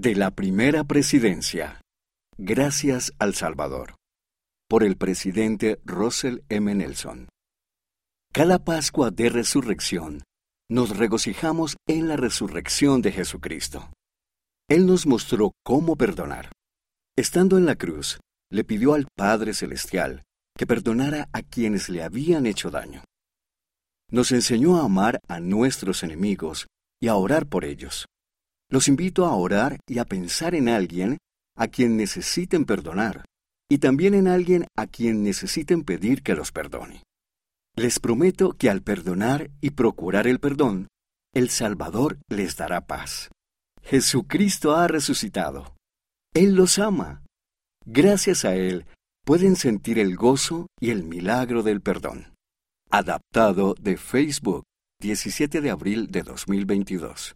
De la primera presidencia. Gracias al Salvador. Por el presidente Russell M. Nelson. Cada Pascua de Resurrección nos regocijamos en la resurrección de Jesucristo. Él nos mostró cómo perdonar. Estando en la cruz, le pidió al Padre Celestial que perdonara a quienes le habían hecho daño. Nos enseñó a amar a nuestros enemigos y a orar por ellos. Los invito a orar y a pensar en alguien a quien necesiten perdonar y también en alguien a quien necesiten pedir que los perdone. Les prometo que al perdonar y procurar el perdón, el Salvador les dará paz. Jesucristo ha resucitado. Él los ama. Gracias a Él pueden sentir el gozo y el milagro del perdón. Adaptado de Facebook, 17 de abril de 2022.